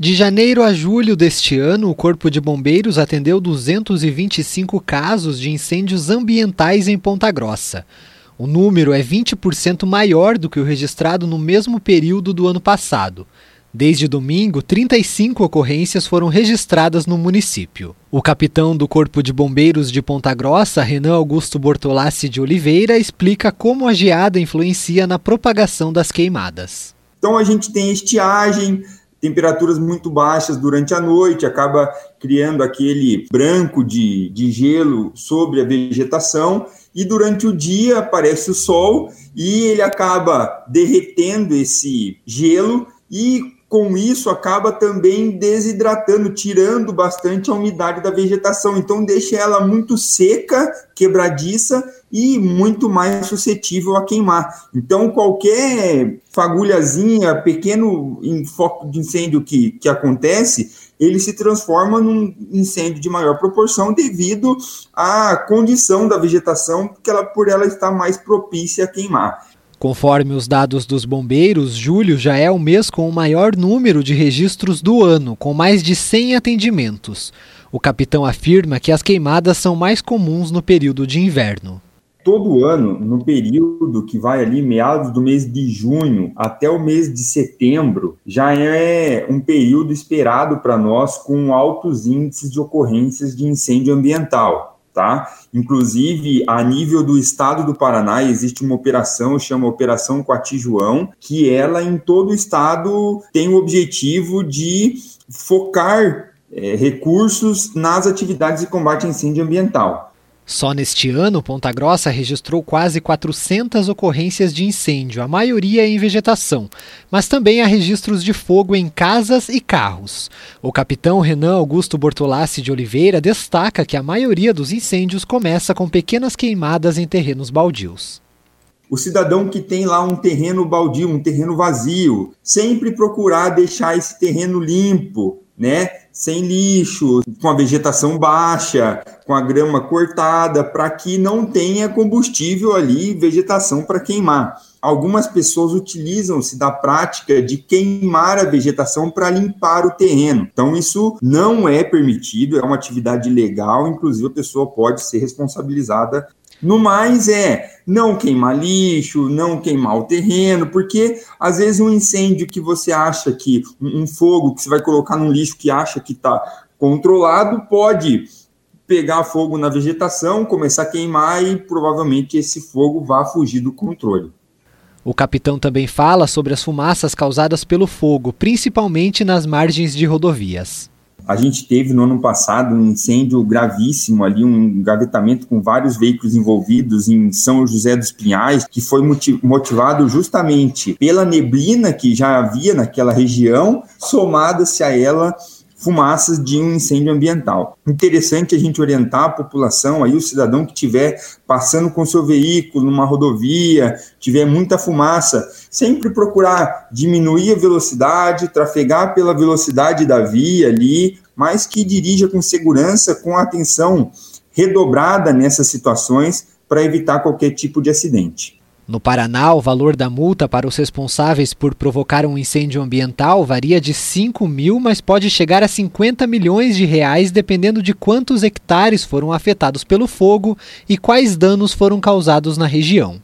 De janeiro a julho deste ano, o Corpo de Bombeiros atendeu 225 casos de incêndios ambientais em Ponta Grossa. O número é 20% maior do que o registrado no mesmo período do ano passado. Desde domingo, 35 ocorrências foram registradas no município. O capitão do Corpo de Bombeiros de Ponta Grossa, Renan Augusto Bortolassi de Oliveira, explica como a geada influencia na propagação das queimadas. Então a gente tem estiagem, temperaturas muito baixas durante a noite, acaba criando aquele branco de, de gelo sobre a vegetação, e durante o dia aparece o sol e ele acaba derretendo esse gelo e com isso acaba também desidratando, tirando bastante a umidade da vegetação. Então deixa ela muito seca, quebradiça e muito mais suscetível a queimar. Então qualquer fagulhazinha, pequeno foco de incêndio que, que acontece, ele se transforma num incêndio de maior proporção devido à condição da vegetação, que ela por ela está mais propícia a queimar. Conforme os dados dos bombeiros, julho já é o mês com o maior número de registros do ano, com mais de 100 atendimentos. O capitão afirma que as queimadas são mais comuns no período de inverno. Todo ano, no período que vai ali, meados do mês de junho até o mês de setembro, já é um período esperado para nós com altos índices de ocorrências de incêndio ambiental tá? Inclusive, a nível do estado do Paraná, existe uma operação, chama Operação Coati João, que ela em todo o estado tem o objetivo de focar é, recursos nas atividades de combate a incêndio ambiental. Só neste ano, Ponta Grossa registrou quase 400 ocorrências de incêndio, a maioria em vegetação, mas também há registros de fogo em casas e carros. O capitão Renan Augusto Bortolassi de Oliveira destaca que a maioria dos incêndios começa com pequenas queimadas em terrenos baldios. O cidadão que tem lá um terreno baldio, um terreno vazio, sempre procurar deixar esse terreno limpo, né? Sem lixo, com a vegetação baixa, com a grama cortada, para que não tenha combustível ali, vegetação para queimar. Algumas pessoas utilizam-se da prática de queimar a vegetação para limpar o terreno. Então, isso não é permitido, é uma atividade legal, inclusive a pessoa pode ser responsabilizada no mais é não queimar lixo, não queimar o terreno, porque às vezes um incêndio que você acha que um fogo que você vai colocar no lixo que acha que está controlado pode pegar fogo na vegetação, começar a queimar e provavelmente esse fogo vá fugir do controle. O capitão também fala sobre as fumaças causadas pelo fogo, principalmente nas margens de rodovias. A gente teve no ano passado um incêndio gravíssimo ali, um engavetamento com vários veículos envolvidos em São José dos Pinhais, que foi motivado justamente pela neblina que já havia naquela região, somada-se a ela fumaças de um incêndio ambiental. Interessante a gente orientar a população, aí o cidadão que estiver passando com seu veículo numa rodovia, tiver muita fumaça, sempre procurar diminuir a velocidade, trafegar pela velocidade da via ali, mas que dirija com segurança, com atenção redobrada nessas situações para evitar qualquer tipo de acidente. No Paraná, o valor da multa para os responsáveis por provocar um incêndio ambiental varia de 5 mil, mas pode chegar a 50 milhões de reais, dependendo de quantos hectares foram afetados pelo fogo e quais danos foram causados na região.